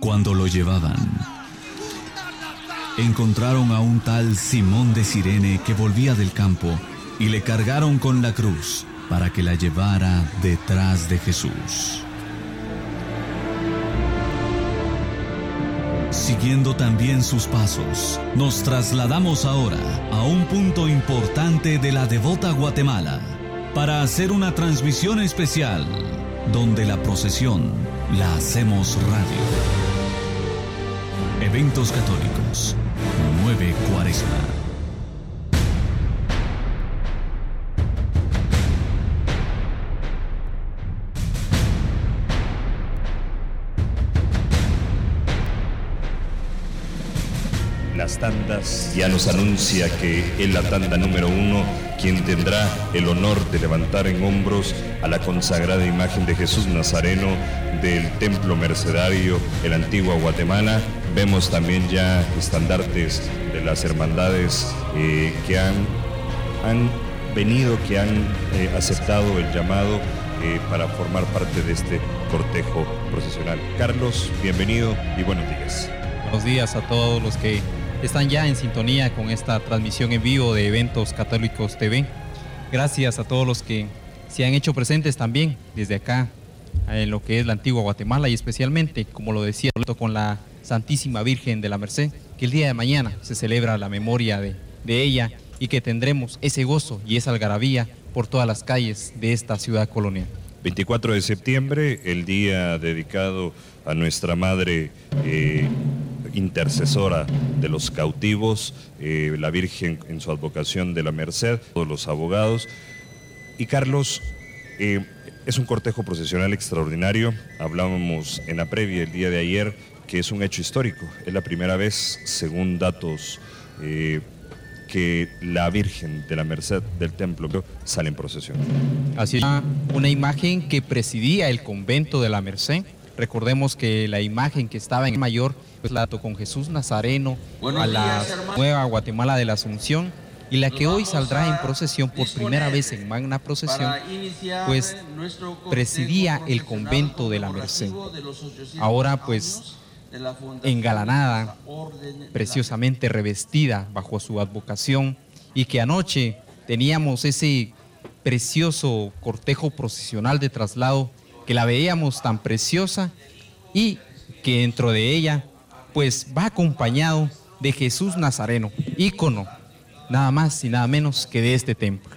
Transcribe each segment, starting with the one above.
Cuando lo llevaban, encontraron a un tal Simón de Sirene que volvía del campo y le cargaron con la cruz para que la llevara detrás de Jesús. Siguiendo también sus pasos, nos trasladamos ahora a un punto importante de la devota Guatemala para hacer una transmisión especial donde la procesión la hacemos radio. Eventos católicos, 9 Cuaresma. las tandas ya nos anuncia que en la tanda número uno, quien tendrá el honor de levantar en hombros a la consagrada imagen de Jesús Nazareno del Templo Mercedario, el antiguo Guatemala. Vemos también ya estandartes de las hermandades eh, que han, han venido, que han eh, aceptado el llamado eh, para formar parte de este cortejo procesional. Carlos, bienvenido y buenos días. Buenos días a todos los que están ya en sintonía con esta transmisión en vivo de Eventos Católicos TV. Gracias a todos los que se han hecho presentes también desde acá en lo que es la antigua Guatemala y especialmente, como lo decía, con la Santísima Virgen de la Merced, que el día de mañana se celebra la memoria de, de ella y que tendremos ese gozo y esa algarabía por todas las calles de esta ciudad colonial. 24 de septiembre, el día dedicado a nuestra Madre eh, intercesora de los cautivos, eh, la Virgen en su advocación de la Merced, todos los abogados. Y Carlos, eh, es un cortejo procesional extraordinario. Hablábamos en la previa el día de ayer que es un hecho histórico. Es la primera vez, según datos, eh, que la Virgen de la Merced del Templo sale en procesión. Así es, una imagen que presidía el convento de la Merced. Recordemos que la imagen que estaba en el mayor pues la con Jesús Nazareno a la nueva Guatemala de la Asunción y la que hoy saldrá en procesión por primera vez en magna procesión, pues presidía el convento de la Merced. Ahora pues engalanada, preciosamente revestida bajo su advocación y que anoche teníamos ese precioso cortejo procesional de traslado que la veíamos tan preciosa y que dentro de ella pues va acompañado de Jesús Nazareno, ícono nada más y nada menos que de este templo.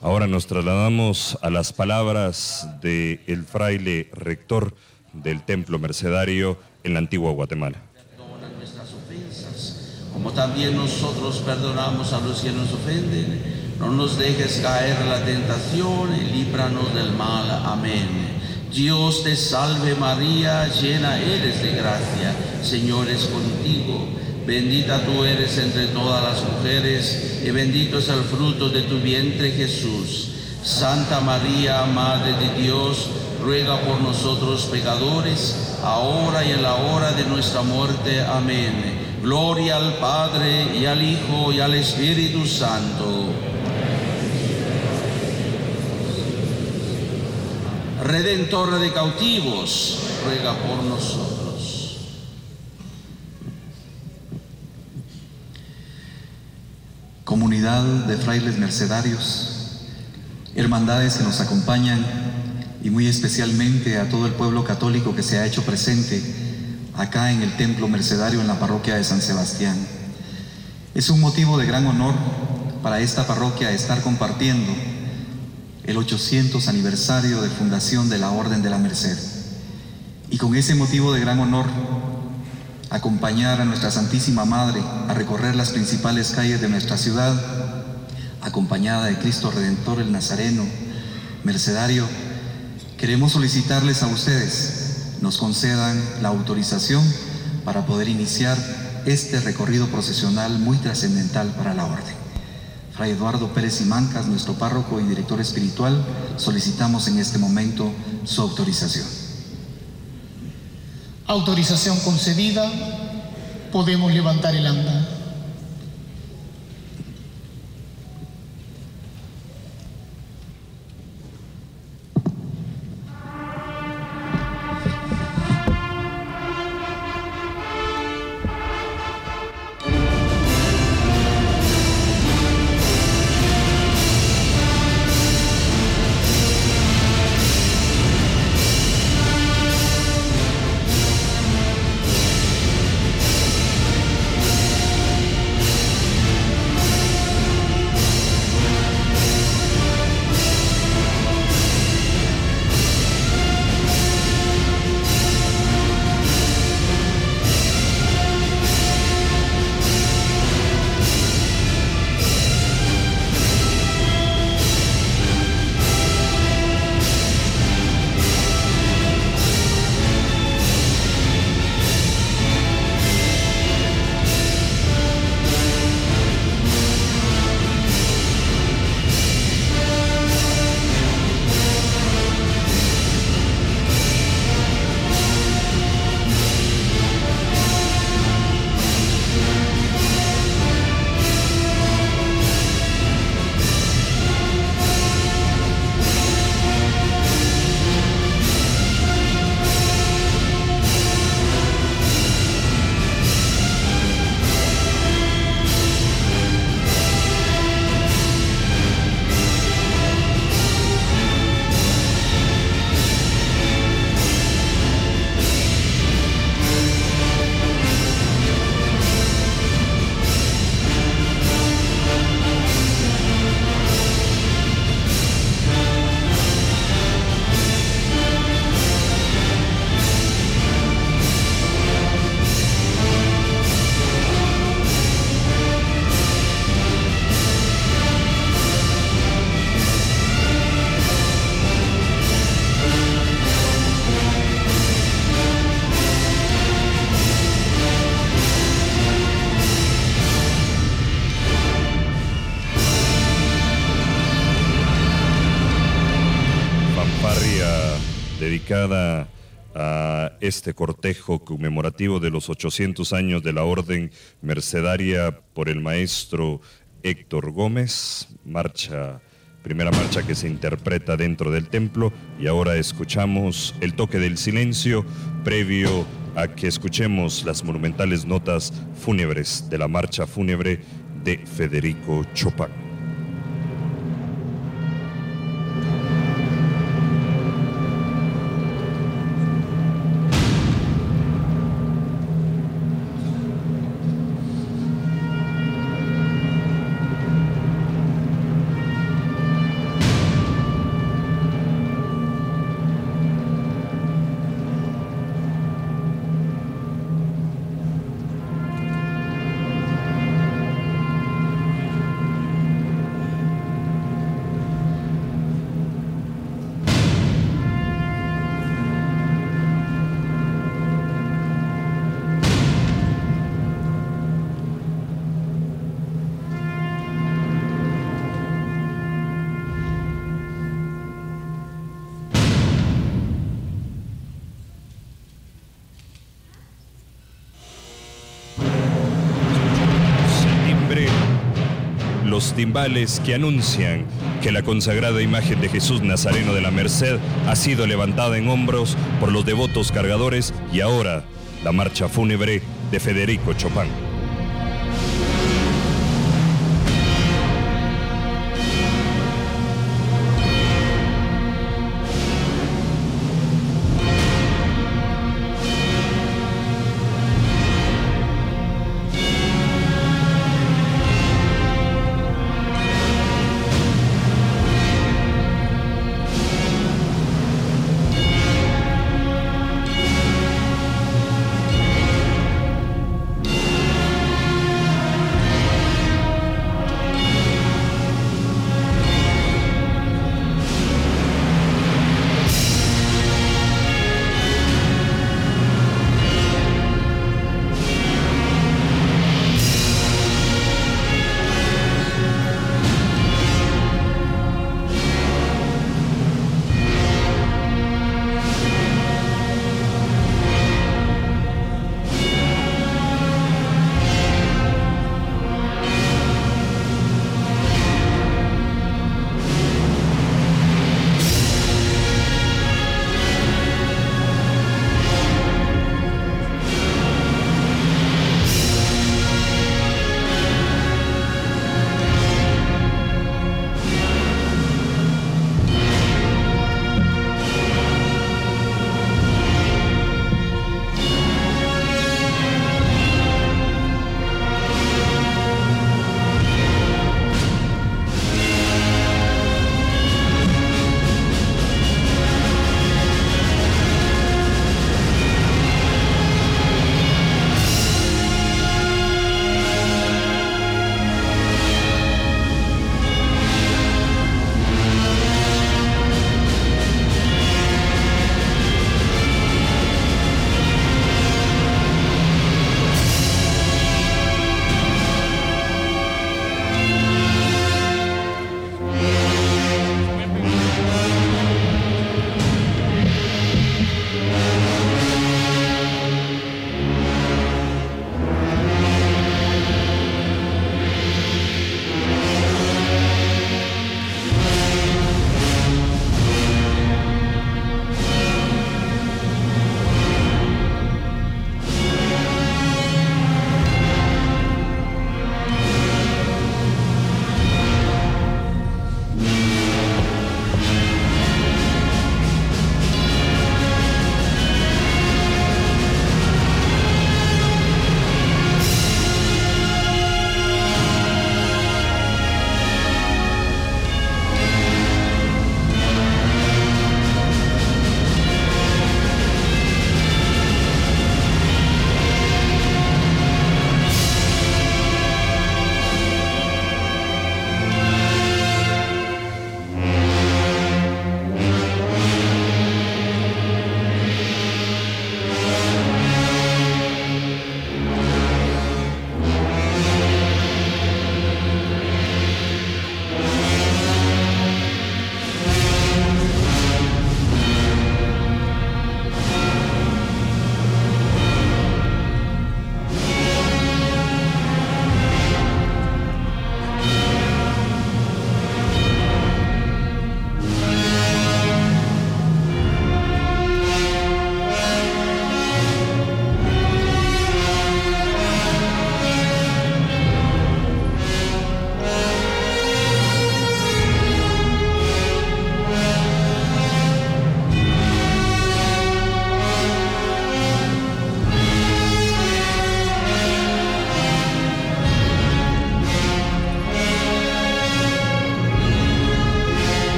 Ahora nos trasladamos a las palabras del el fraile rector del templo mercedario en la antigua Guatemala. nuestras ofensas, como también nosotros perdonamos a los que nos ofenden. No nos dejes caer en la tentación y líbranos del mal. Amén. Dios te salve María, llena eres de gracia, Señor es contigo. Bendita tú eres entre todas las mujeres y bendito es el fruto de tu vientre Jesús. Santa María, Madre de Dios, ruega por nosotros pecadores, ahora y en la hora de nuestra muerte. Amén. Gloria al Padre y al Hijo y al Espíritu Santo Redentor de cautivos, ruega por nosotros. Comunidad de frailes mercedarios, hermandades que nos acompañan y muy especialmente a todo el pueblo católico que se ha hecho presente acá en el templo mercedario en la parroquia de San Sebastián. Es un motivo de gran honor para esta parroquia estar compartiendo el 800 aniversario de fundación de la Orden de la Merced. Y con ese motivo de gran honor, acompañar a nuestra Santísima Madre a recorrer las principales calles de nuestra ciudad, acompañada de Cristo Redentor el Nazareno, Mercedario, queremos solicitarles a ustedes nos concedan la autorización para poder iniciar este recorrido procesional muy trascendental para la Orden. Fray Eduardo Pérez y Mancas, nuestro párroco y director espiritual, solicitamos en este momento su autorización. Autorización concedida, podemos levantar el anda. Este cortejo conmemorativo de los 800 años de la Orden Mercedaria por el maestro Héctor Gómez, marcha, primera marcha que se interpreta dentro del templo y ahora escuchamos el toque del silencio previo a que escuchemos las monumentales notas fúnebres de la marcha fúnebre de Federico Chopin. Timbales que anuncian que la consagrada imagen de Jesús Nazareno de la Merced ha sido levantada en hombros por los devotos cargadores y ahora la marcha fúnebre de Federico Chopin.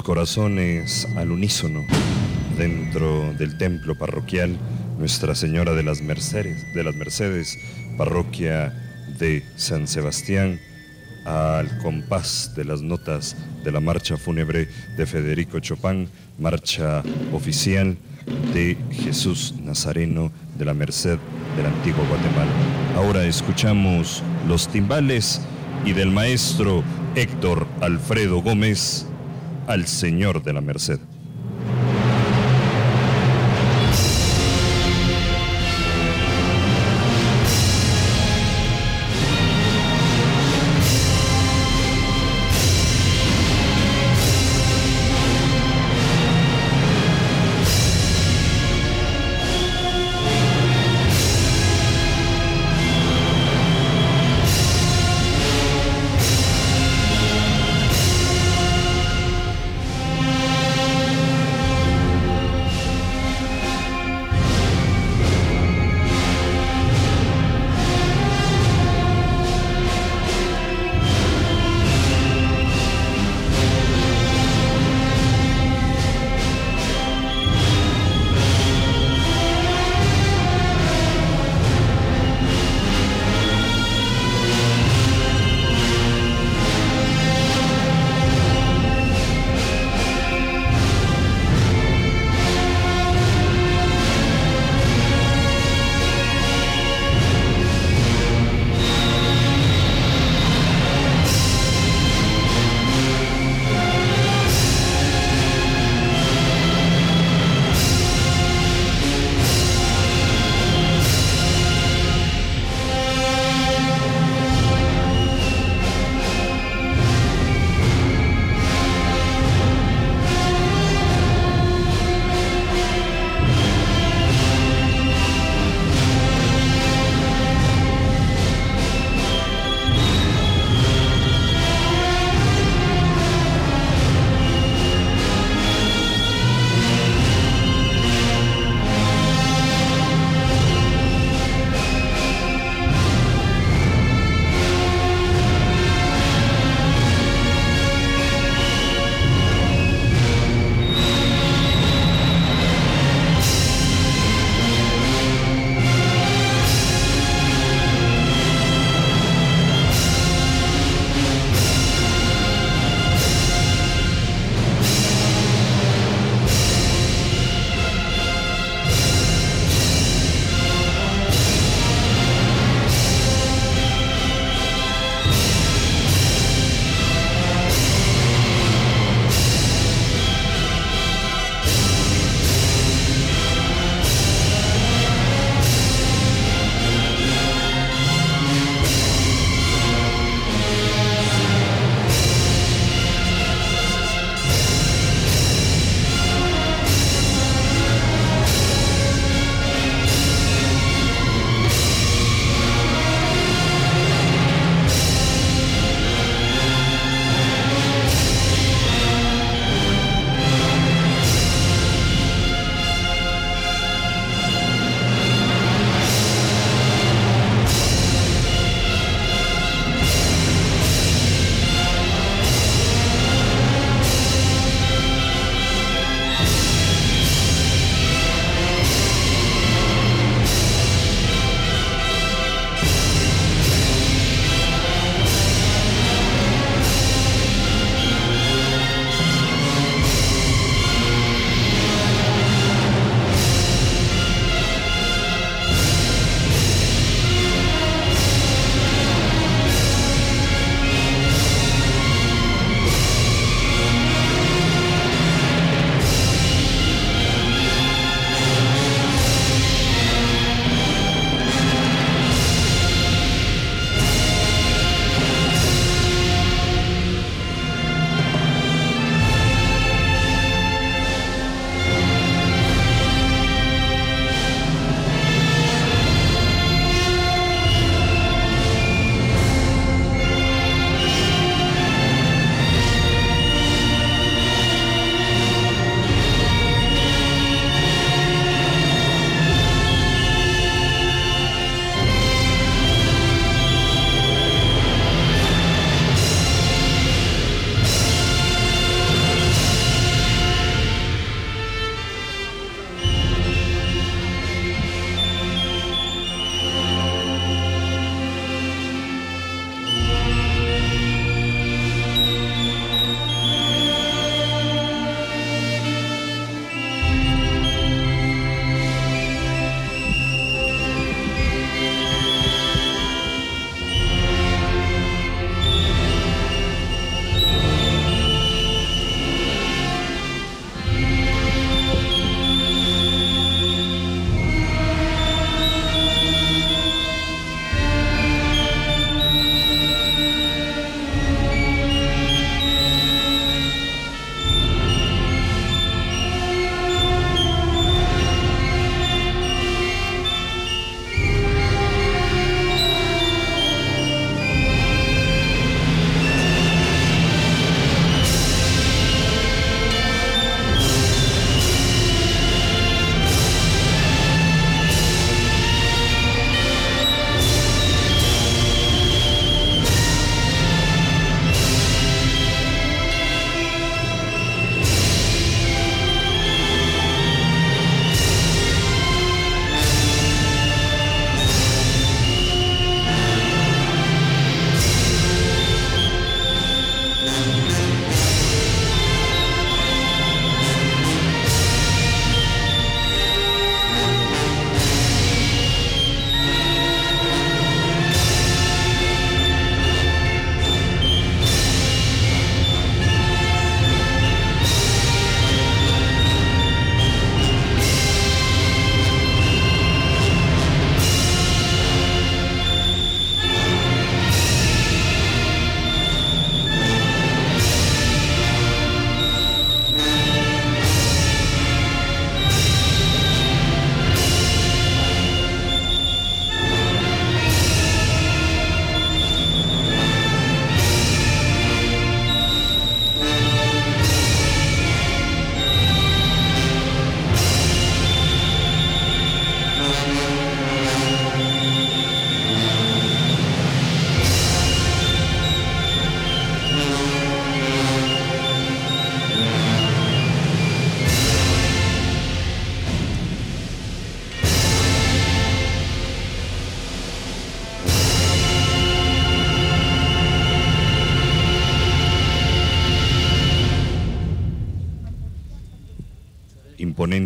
Corazones al unísono dentro del templo parroquial Nuestra Señora de las Mercedes, de las Mercedes, parroquia de San Sebastián, al compás de las notas de la marcha fúnebre de Federico Chopin, marcha oficial de Jesús Nazareno de la Merced del antiguo Guatemala. Ahora escuchamos los timbales y del maestro Héctor Alfredo Gómez al Señor de la Merced.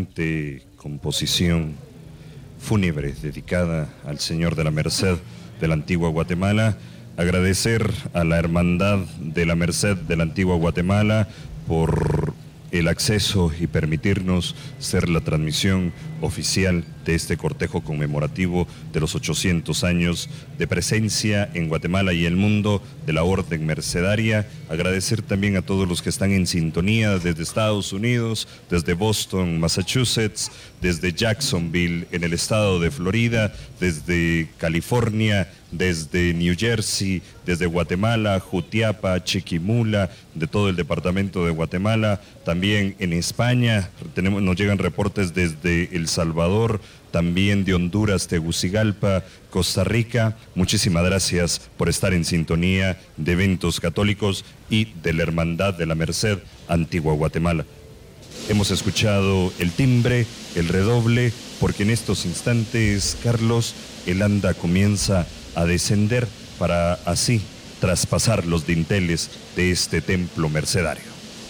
Imponente composición fúnebre dedicada al Señor de la Merced de la antigua Guatemala. Agradecer a la Hermandad de la Merced de la antigua Guatemala por el acceso y permitirnos ser la transmisión oficial de este cortejo conmemorativo de los 800 años de presencia en Guatemala y el mundo de la Orden Mercedaria. Agradecer también a todos los que están en sintonía desde Estados Unidos, desde Boston, Massachusetts, desde Jacksonville, en el estado de Florida, desde California, desde New Jersey, desde Guatemala, Jutiapa, Chiquimula, de todo el departamento de Guatemala, también en España, tenemos, nos llegan reportes desde El Salvador, también de Honduras, Tegucigalpa, Costa Rica. Muchísimas gracias por estar en sintonía de eventos católicos y de la Hermandad de la Merced, Antigua Guatemala. Hemos escuchado el timbre, el redoble, porque en estos instantes, Carlos, el anda comienza a descender para así traspasar los dinteles de este templo mercedario.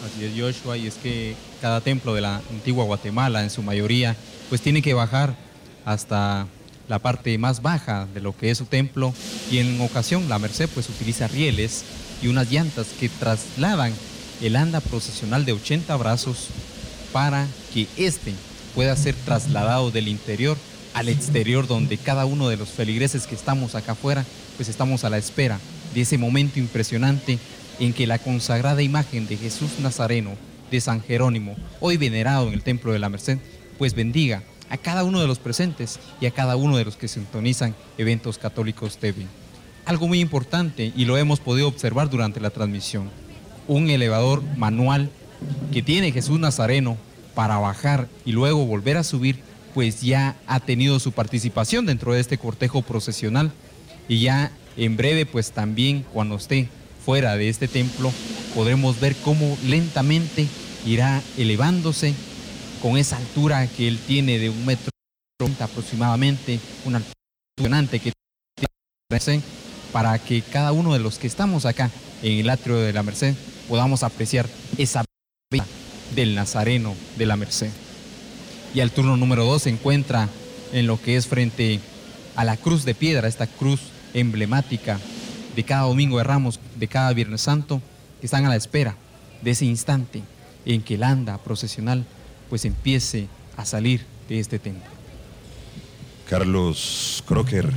Así es, Joshua, y es que cada templo de la antigua Guatemala, en su mayoría, pues tiene que bajar hasta la parte más baja de lo que es su templo y en ocasión la Merced pues utiliza rieles y unas llantas que trasladan el anda procesional de 80 brazos para que éste pueda ser trasladado del interior al exterior donde cada uno de los feligreses que estamos acá afuera pues estamos a la espera de ese momento impresionante en que la consagrada imagen de Jesús Nazareno de San Jerónimo, hoy venerado en el Templo de la Merced, pues bendiga a cada uno de los presentes y a cada uno de los que sintonizan eventos católicos TV. Algo muy importante y lo hemos podido observar durante la transmisión, un elevador manual que tiene Jesús Nazareno para bajar y luego volver a subir, pues ya ha tenido su participación dentro de este cortejo procesional y ya en breve pues también cuando esté fuera de este templo podremos ver cómo lentamente irá elevándose con esa altura que él tiene de un metro aproximadamente, una altura que tiene para que cada uno de los que estamos acá en el atrio de la Merced podamos apreciar esa belleza del Nazareno de la Merced. Y al turno número dos se encuentra en lo que es frente a la cruz de piedra, esta cruz emblemática de cada domingo de Ramos, de cada Viernes Santo, que están a la espera de ese instante en que el anda procesional pues empiece a salir de este templo. Carlos Crocker,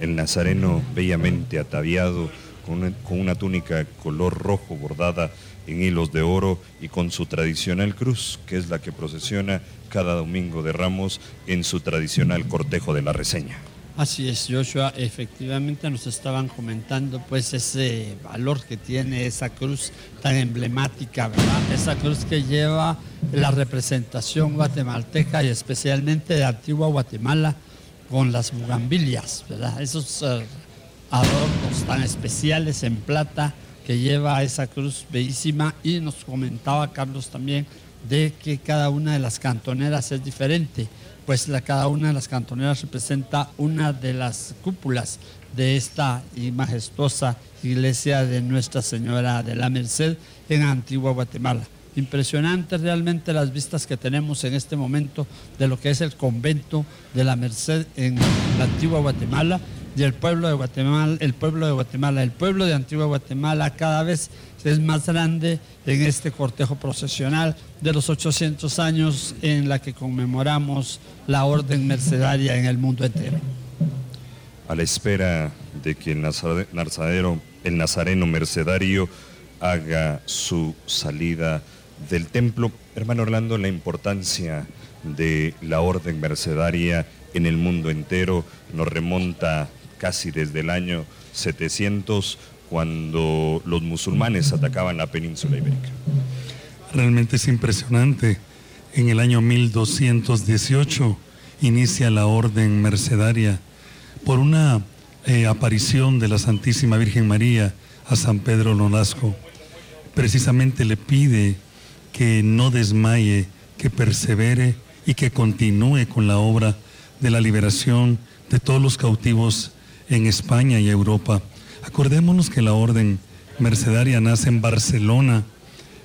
el nazareno bellamente ataviado, con una túnica color rojo bordada en hilos de oro y con su tradicional cruz, que es la que procesiona cada domingo de Ramos en su tradicional cortejo de la reseña. Así es, Joshua, efectivamente nos estaban comentando pues ese valor que tiene esa cruz tan emblemática, ¿verdad? Esa cruz que lleva la representación guatemalteca y especialmente de antigua Guatemala con las bugambilias, ¿verdad? Esos uh, adornos tan especiales en plata que lleva esa cruz bellísima y nos comentaba Carlos también de que cada una de las cantoneras es diferente pues cada una de las cantoneras representa una de las cúpulas de esta majestuosa iglesia de Nuestra Señora de la Merced en Antigua Guatemala. Impresionante realmente las vistas que tenemos en este momento de lo que es el convento de la Merced en la Antigua Guatemala y el pueblo de Guatemala, el pueblo de Guatemala, el pueblo de Antigua Guatemala cada vez es más grande en este cortejo procesional de los 800 años en la que conmemoramos la orden mercedaria en el mundo entero. A la espera de que el, nazareno, el nazareno mercedario haga su salida del templo, hermano Orlando, la importancia de la orden mercedaria en el mundo entero nos remonta casi desde el año 700 cuando los musulmanes atacaban la península ibérica. Realmente es impresionante. En el año 1218 inicia la orden mercedaria por una eh, aparición de la Santísima Virgen María a San Pedro Nolasco. Precisamente le pide que no desmaye, que persevere y que continúe con la obra de la liberación de todos los cautivos en España y Europa. Acordémonos que la orden mercedaria nace en Barcelona,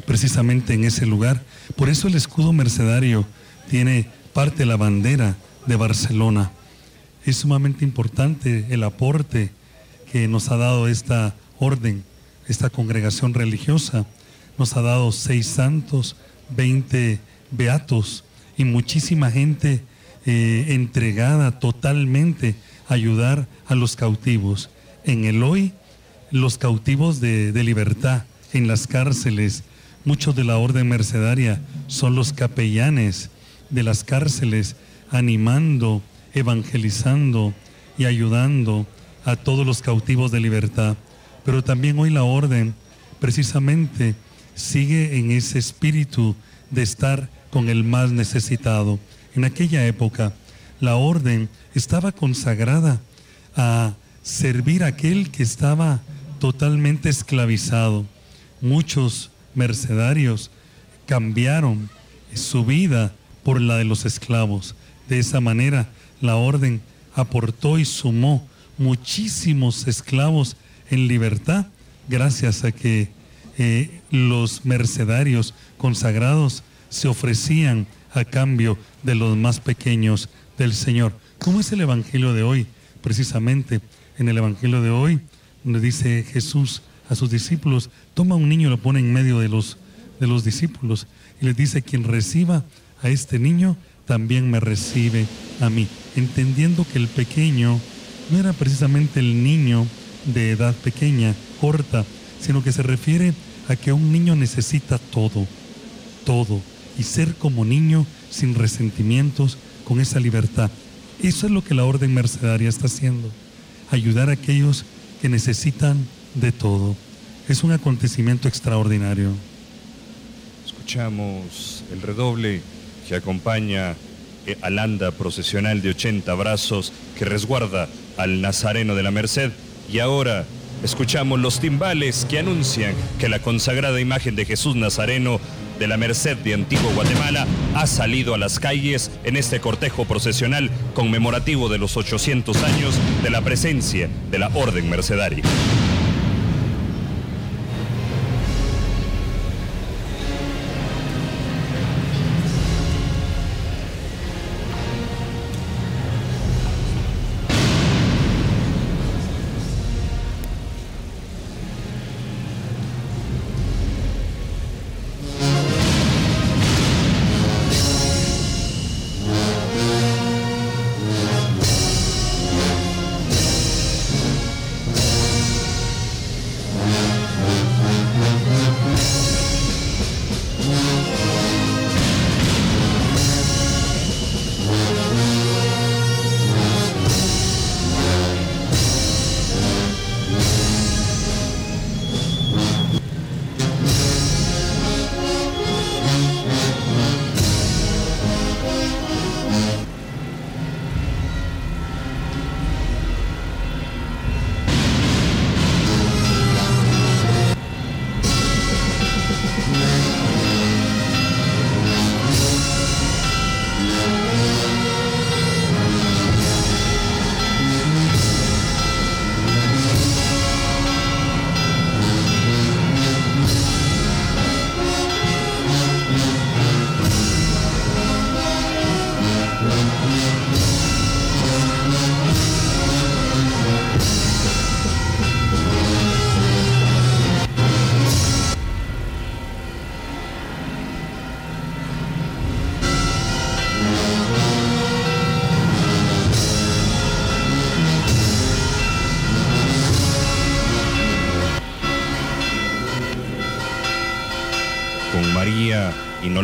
precisamente en ese lugar. Por eso el escudo mercedario tiene parte de la bandera de Barcelona. Es sumamente importante el aporte que nos ha dado esta orden, esta congregación religiosa. Nos ha dado seis santos, veinte beatos y muchísima gente eh, entregada totalmente ayudar a los cautivos. En el hoy, los cautivos de, libertad en las cárceles, muchos de la orden mercedaria son los capellanes de las cárceles, animando, evangelizando y ayudando a todos los cautivos de libertad. Pero también hoy la orden precisamente sigue en ese espíritu de estar con el más necesitado. En aquella época la orden estaba consagrada a servir a aquel que estaba totalmente esclavizado. Muchos mercenarios cambiaron su vida por la de los esclavos. De esa manera la orden aportó y sumó muchísimos esclavos en libertad gracias a que eh, los mercenarios consagrados se ofrecían a cambio de los más pequeños del Señor. ¿Cómo es el Evangelio de hoy? Precisamente en el Evangelio de hoy, donde dice Jesús a sus discípulos, toma un niño y lo pone en medio de los, de los discípulos y les dice, quien reciba a este niño, también me recibe a mí, entendiendo que el pequeño no era precisamente el niño de edad pequeña, corta, sino que se refiere a que un niño necesita todo, todo, y ser como niño sin resentimientos, con esa libertad. Eso es lo que la orden mercedaria está haciendo, ayudar a aquellos que necesitan de todo. Es un acontecimiento extraordinario. Escuchamos el redoble que acompaña eh, al anda procesional de 80 brazos que resguarda al Nazareno de la Merced. Y ahora escuchamos los timbales que anuncian que la consagrada imagen de Jesús Nazareno de la Merced de Antiguo Guatemala ha salido a las calles en este cortejo procesional conmemorativo de los 800 años de la presencia de la Orden Mercedaria.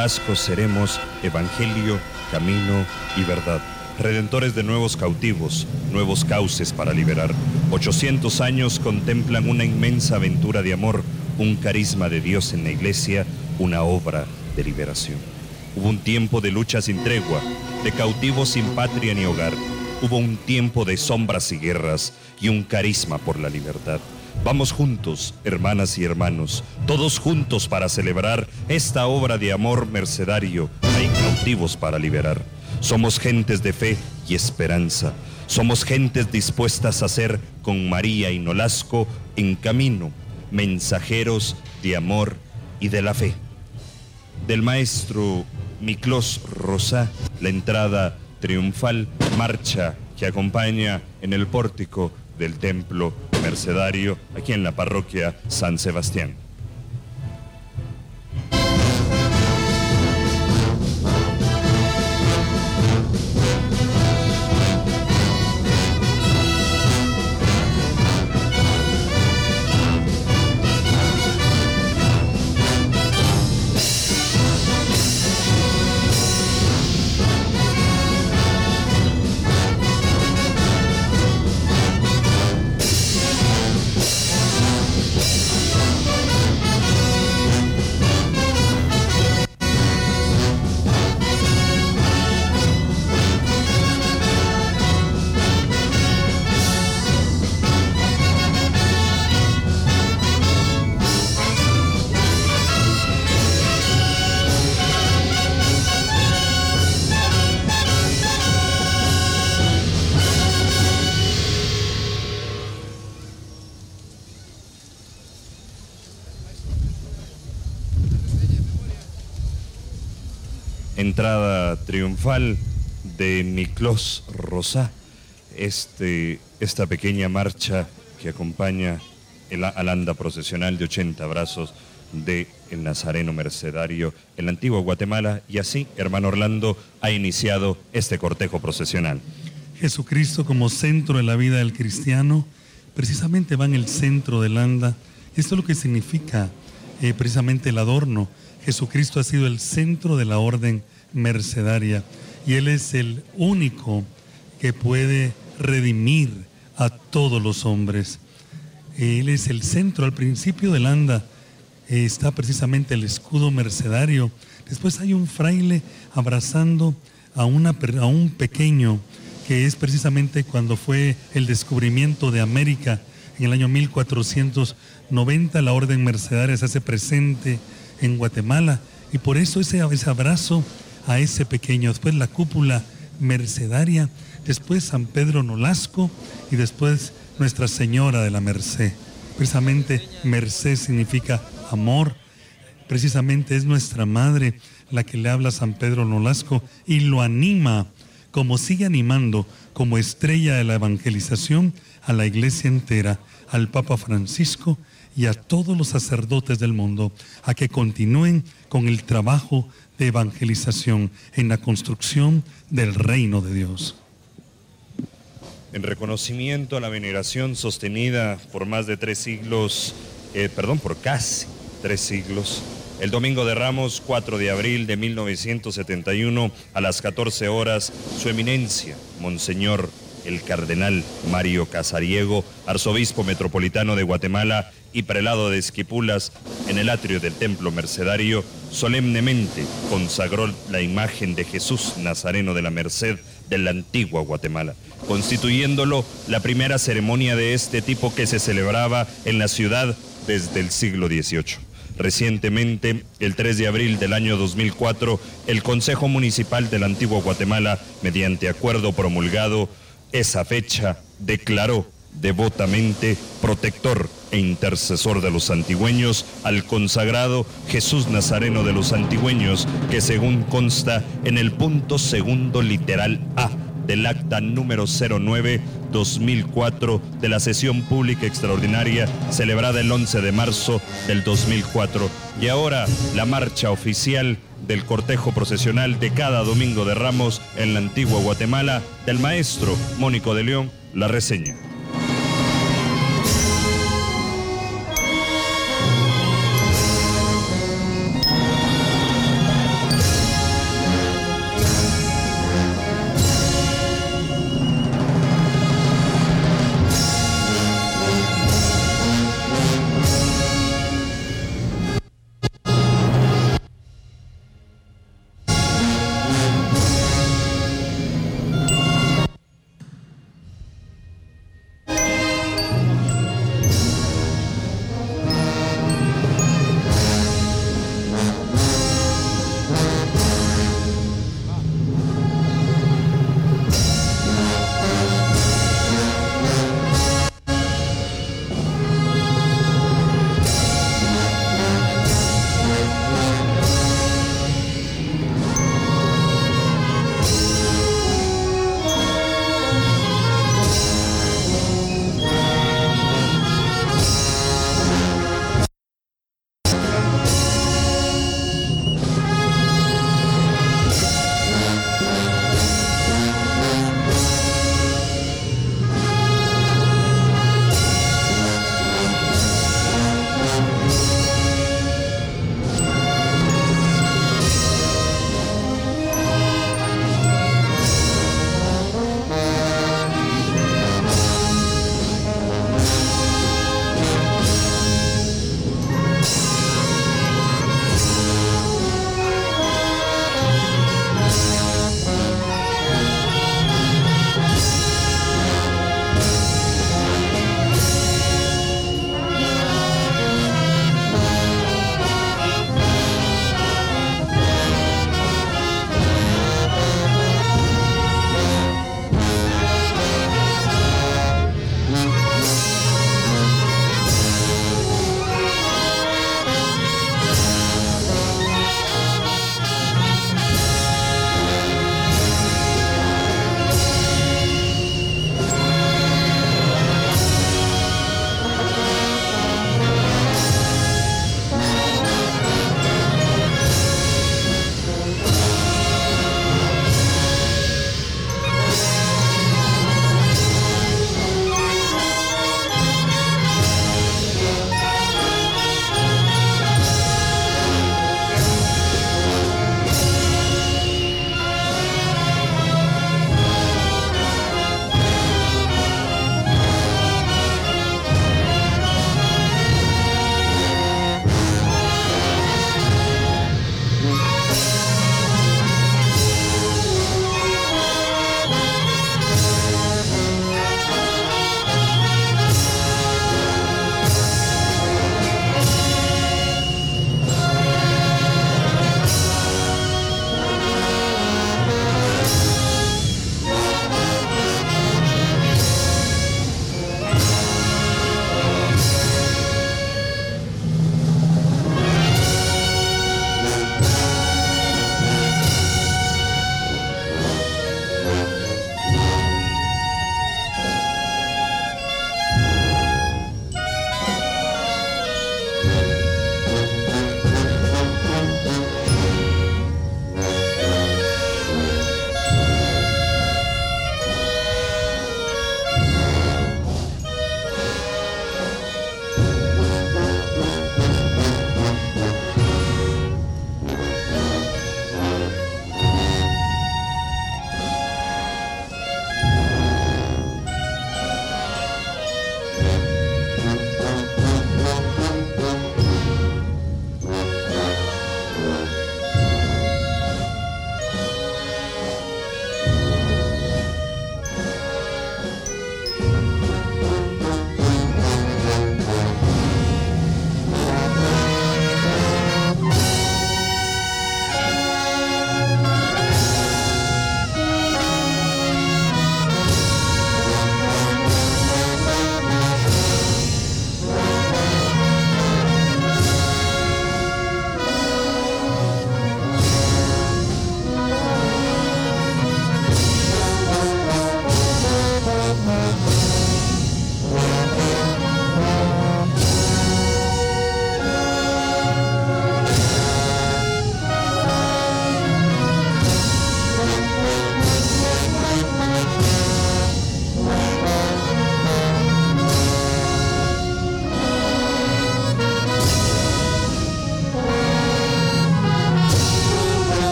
Nolasco seremos Evangelio, Camino y Verdad. Redentores de nuevos cautivos, nuevos cauces para liberar. 800 años contemplan una inmensa aventura de amor, un carisma de Dios en la iglesia, una obra de liberación. Hubo un tiempo de lucha sin tregua, de cautivos sin patria ni hogar. Hubo un tiempo de sombras y guerras y un carisma por la libertad. Vamos juntos, hermanas y hermanos, todos juntos para celebrar esta obra de amor mercedario. Hay cautivos para liberar. Somos gentes de fe y esperanza. Somos gentes dispuestas a ser con María y Nolasco en camino, mensajeros de amor y de la fe. Del maestro Miklos Rosa, la entrada triunfal, marcha que acompaña en el pórtico del templo mercedario aquí en la parroquia San Sebastián. Triunfal de Miklos Rosá, este, esta pequeña marcha que acompaña el alanda procesional de 80 brazos de el Nazareno Mercedario en la antigua Guatemala y así, hermano Orlando, ha iniciado este cortejo procesional. Jesucristo como centro de la vida del cristiano, precisamente va en el centro del anda. Esto es lo que significa eh, precisamente el adorno. Jesucristo ha sido el centro de la orden mercedaria y Él es el único que puede redimir a todos los hombres. Él es el centro, al principio del anda está precisamente el escudo mercedario. Después hay un fraile abrazando a, una, a un pequeño, que es precisamente cuando fue el descubrimiento de América en el año 1490, la orden mercedaria se hace presente en Guatemala y por eso ese abrazo a ese pequeño, después la cúpula mercedaria, después San Pedro Nolasco y después Nuestra Señora de la Merced. Precisamente Merced significa amor, precisamente es nuestra madre la que le habla a San Pedro Nolasco y lo anima, como sigue animando como estrella de la evangelización a la iglesia entera, al Papa Francisco y a todos los sacerdotes del mundo, a que continúen con el trabajo de evangelización en la construcción del reino de Dios. En reconocimiento a la veneración sostenida por más de tres siglos, eh, perdón, por casi tres siglos, el domingo de Ramos, 4 de abril de 1971, a las 14 horas, su eminencia, Monseñor el cardenal Mario Casariego, arzobispo metropolitano de Guatemala y prelado de Esquipulas, en el atrio del templo mercedario, solemnemente consagró la imagen de Jesús Nazareno de la Merced de la antigua Guatemala, constituyéndolo la primera ceremonia de este tipo que se celebraba en la ciudad desde el siglo XVIII. Recientemente, el 3 de abril del año 2004, el Consejo Municipal de la Antigua Guatemala, mediante acuerdo promulgado, esa fecha declaró devotamente protector e intercesor de los antigüeños al consagrado Jesús Nazareno de los antigüeños, que según consta en el punto segundo literal A del acta número 09-2004 de la sesión pública extraordinaria celebrada el 11 de marzo del 2004. Y ahora la marcha oficial del cortejo procesional de cada domingo de Ramos en la antigua Guatemala del maestro Mónico de León, la reseña.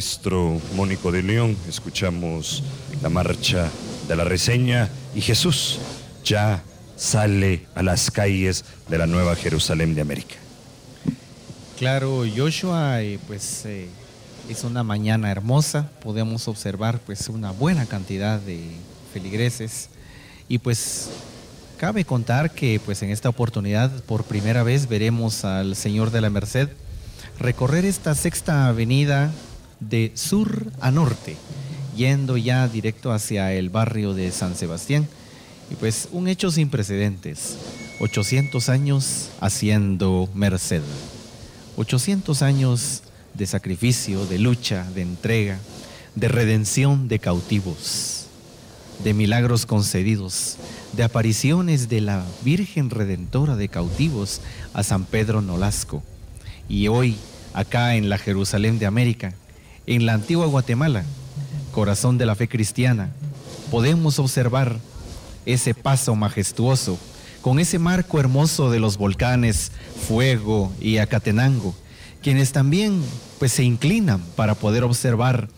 Maestro Mónico de León, escuchamos la marcha de la reseña y Jesús ya sale a las calles de la Nueva Jerusalén de América. Claro, Joshua, eh, pues eh, es una mañana hermosa, podemos observar pues una buena cantidad de feligreses. Y pues cabe contar que pues en esta oportunidad por primera vez veremos al Señor de la Merced recorrer esta sexta avenida de sur a norte, yendo ya directo hacia el barrio de San Sebastián. Y pues un hecho sin precedentes, 800 años haciendo merced, 800 años de sacrificio, de lucha, de entrega, de redención de cautivos, de milagros concedidos, de apariciones de la Virgen Redentora de cautivos a San Pedro Nolasco. Y hoy, acá en la Jerusalén de América, en la antigua Guatemala, corazón de la fe cristiana, podemos observar ese paso majestuoso con ese marco hermoso de los volcanes Fuego y Acatenango, quienes también pues se inclinan para poder observar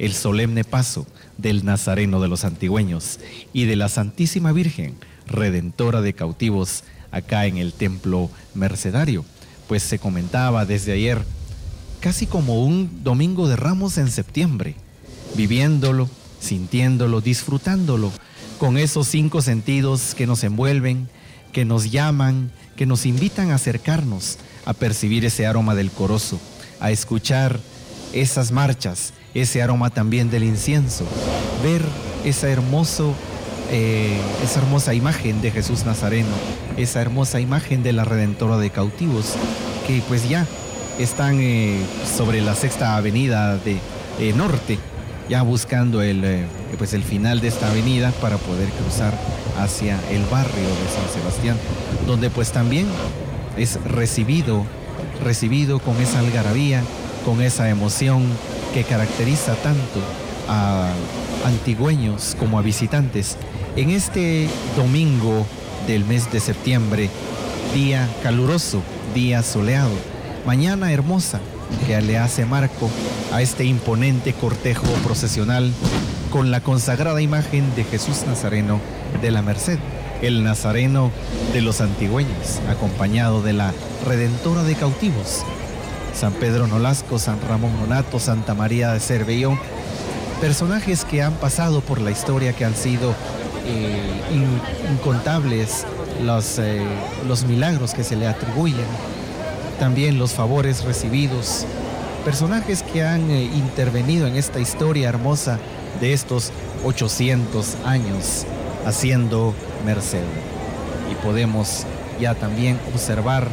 el solemne paso del Nazareno de los Antigüeños y de la Santísima Virgen, redentora de cautivos, acá en el templo mercedario. Pues se comentaba desde ayer, casi como un domingo de ramos en septiembre, viviéndolo, sintiéndolo, disfrutándolo, con esos cinco sentidos que nos envuelven, que nos llaman, que nos invitan a acercarnos a percibir ese aroma del corozo, a escuchar esas marchas, ese aroma también del incienso, ver esa, hermoso, eh, esa hermosa imagen de Jesús Nazareno, esa hermosa imagen de la Redentora de cautivos, que pues ya están eh, sobre la sexta avenida de norte, ya buscando el, pues el final de esta avenida para poder cruzar hacia el barrio de San Sebastián, donde pues también es recibido, recibido con esa algarabía, con esa emoción que caracteriza tanto a antigüeños como a visitantes. En este domingo del mes de septiembre, día caluroso, día soleado, mañana hermosa, que le hace marco a este imponente cortejo procesional con la consagrada imagen de Jesús Nazareno de la Merced, el Nazareno de los antigüeños, acompañado de la Redentora de cautivos, San Pedro Nolasco, San Ramón Nonato, Santa María de Cervellón, personajes que han pasado por la historia, que han sido eh, incontables eh, los milagros que se le atribuyen también los favores recibidos, personajes que han eh, intervenido en esta historia hermosa de estos 800 años haciendo merced. Y podemos ya también observar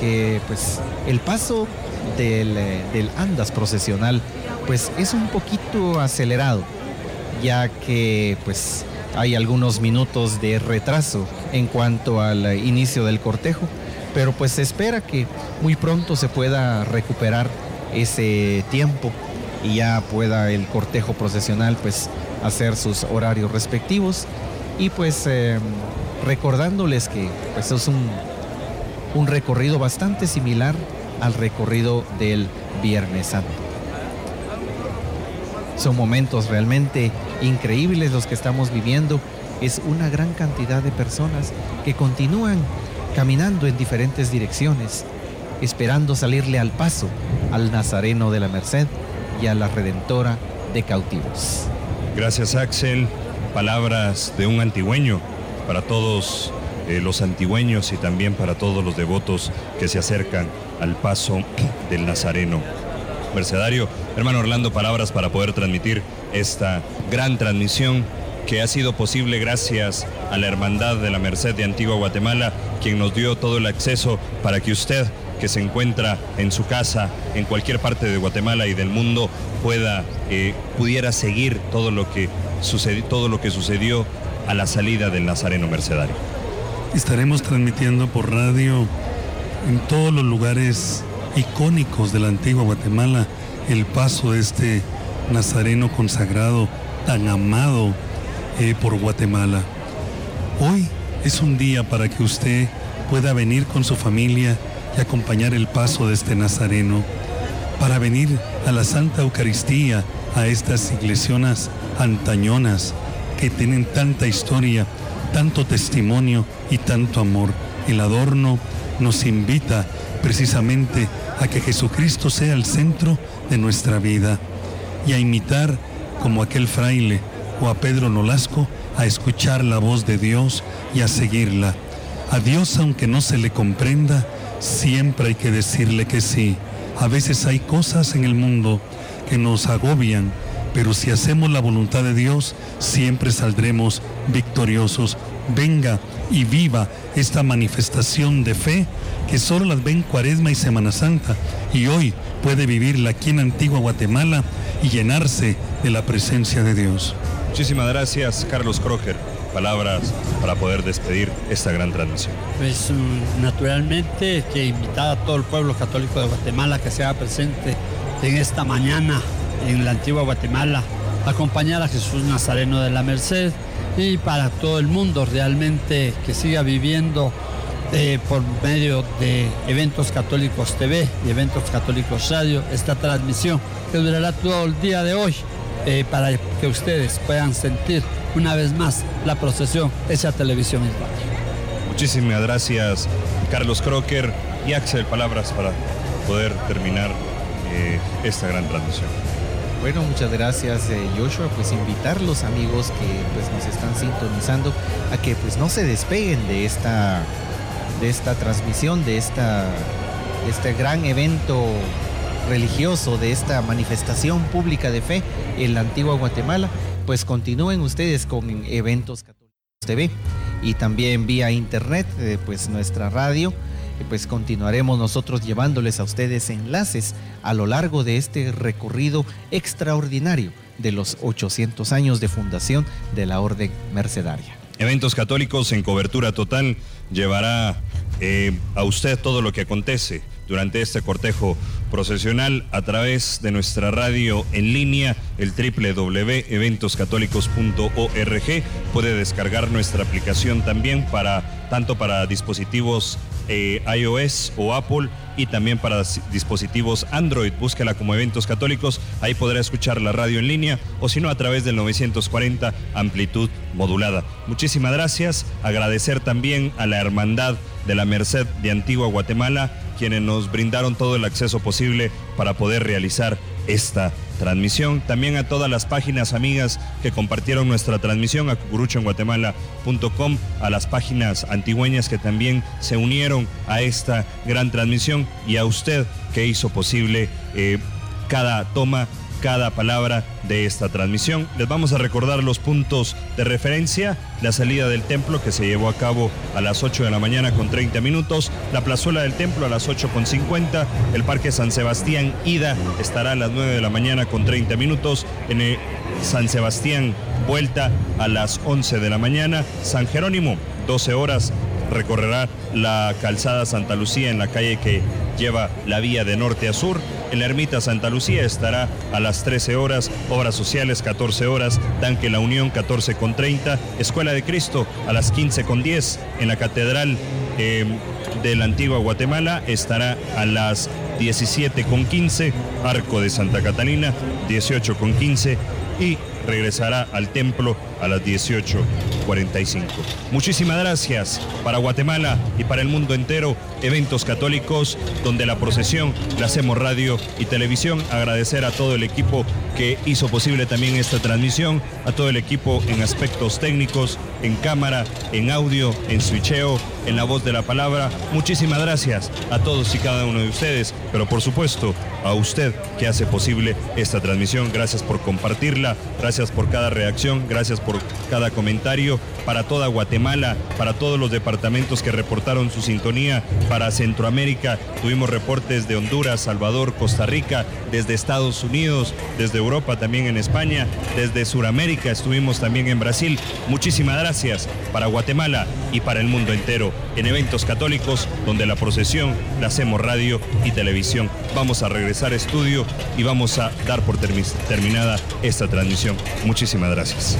que pues el paso del, eh, del andas procesional pues es un poquito acelerado, ya que pues hay algunos minutos de retraso en cuanto al inicio del cortejo pero pues se espera que muy pronto se pueda recuperar ese tiempo y ya pueda el cortejo procesional pues hacer sus horarios respectivos y pues em, recordándoles que pues es un, un recorrido bastante similar al recorrido del Viernes Santo. Son momentos realmente increíbles los que estamos viviendo. Es una gran cantidad de personas que continúan caminando en diferentes direcciones, esperando salirle al paso al Nazareno de la Merced y a la Redentora de cautivos. Gracias Axel, palabras de un antigüeño para todos eh, los antigüeños y también para todos los devotos que se acercan al paso del Nazareno. Mercedario, hermano Orlando, palabras para poder transmitir esta gran transmisión que ha sido posible gracias a la Hermandad de la Merced de Antigua Guatemala, quien nos dio todo el acceso para que usted que se encuentra en su casa, en cualquier parte de Guatemala y del mundo, pueda, eh, pudiera seguir todo lo, que sucedió, todo lo que sucedió a la salida del Nazareno Mercedario. Estaremos transmitiendo por radio en todos los lugares icónicos de la antigua Guatemala el paso de este Nazareno consagrado tan amado eh, por Guatemala. Hoy es un día para que usted pueda venir con su familia y acompañar el paso de este Nazareno, para venir a la Santa Eucaristía, a estas iglesias antañonas que tienen tanta historia, tanto testimonio y tanto amor. El adorno nos invita precisamente a que Jesucristo sea el centro de nuestra vida y a imitar como aquel fraile o a Pedro Nolasco a escuchar la voz de Dios y a seguirla. A Dios aunque no se le comprenda, siempre hay que decirle que sí. A veces hay cosas en el mundo que nos agobian, pero si hacemos la voluntad de Dios, siempre saldremos victoriosos. Venga y viva esta manifestación de fe que solo las ven Cuaresma y Semana Santa y hoy puede vivirla aquí en Antigua Guatemala y llenarse de la presencia de Dios. Muchísimas gracias, Carlos Croger. Palabras para poder despedir esta gran transmisión. Pues mm, naturalmente que invitar a todo el pueblo católico de Guatemala que sea presente en esta mañana en la antigua Guatemala, acompañar a Jesús Nazareno de la Merced y para todo el mundo realmente que siga viviendo eh, por medio de Eventos Católicos TV y Eventos Católicos Radio esta transmisión que durará todo el día de hoy eh, para que ustedes puedan sentir una vez más la procesión esa televisión. Muchísimas gracias Carlos Crocker y Axel, palabras para poder terminar eh, esta gran transmisión. Bueno, muchas gracias eh, Joshua, pues invitar a los amigos que pues nos están sintonizando a que pues no se despeguen de esta, de esta transmisión, de, esta, de este gran evento religioso, de esta manifestación pública de fe en la antigua Guatemala, pues continúen ustedes con eventos católicos TV y también vía internet, eh, pues nuestra radio pues continuaremos nosotros llevándoles a ustedes enlaces a lo largo de este recorrido extraordinario de los 800 años de fundación de la Orden Mercedaria. Eventos católicos en cobertura total llevará eh, a usted todo lo que acontece durante este cortejo procesional a través de nuestra radio en línea, el www.eventoscatólicos.org. Puede descargar nuestra aplicación también para tanto para dispositivos eh, iOS o Apple y también para dispositivos Android. Búsquela como Eventos Católicos, ahí podrá escuchar la radio en línea o si no a través del 940 amplitud modulada. Muchísimas gracias, agradecer también a la Hermandad de la Merced de Antigua Guatemala, quienes nos brindaron todo el acceso posible para poder realizar esta transmisión. También a todas las páginas amigas que compartieron nuestra transmisión, a cucuruchoenguatemala.com, a las páginas antigüeñas que también se unieron a esta gran transmisión y a usted que hizo posible eh, cada toma cada palabra de esta transmisión. Les vamos a recordar los puntos de referencia, la salida del templo que se llevó a cabo a las 8 de la mañana con 30 minutos, la plazuela del templo a las 8 con 50, el Parque San Sebastián Ida estará a las 9 de la mañana con 30 minutos, en el San Sebastián vuelta a las 11 de la mañana, San Jerónimo 12 horas recorrerá la calzada Santa Lucía en la calle que lleva la vía de norte a sur. En la ermita Santa Lucía estará a las 13 horas, Obras Sociales 14 horas, Tanque La Unión 14 con 30, Escuela de Cristo a las 15 con 10, en la Catedral eh, de la Antigua Guatemala estará a las 17 con 15, Arco de Santa Catalina 18 con 15 y regresará al templo a las 18.45. Muchísimas gracias para Guatemala y para el mundo entero, eventos católicos donde la procesión la hacemos radio y televisión. Agradecer a todo el equipo que hizo posible también esta transmisión, a todo el equipo en aspectos técnicos, en cámara, en audio, en switcheo, en la voz de la palabra. Muchísimas gracias a todos y cada uno de ustedes, pero por supuesto a usted que hace posible esta transmisión. Gracias por compartirla, gracias por cada reacción, gracias por cada comentario para toda Guatemala, para todos los departamentos que reportaron su sintonía, para Centroamérica, tuvimos reportes de Honduras, Salvador, Costa Rica, desde Estados Unidos, desde Europa, también en España, desde Sudamérica, estuvimos también en Brasil. Muchísimas gracias para Guatemala y para el mundo entero en eventos católicos donde la procesión la hacemos radio y televisión. Vamos a regresar a estudio y vamos a dar por terminada esta transmisión. Muchísimas gracias.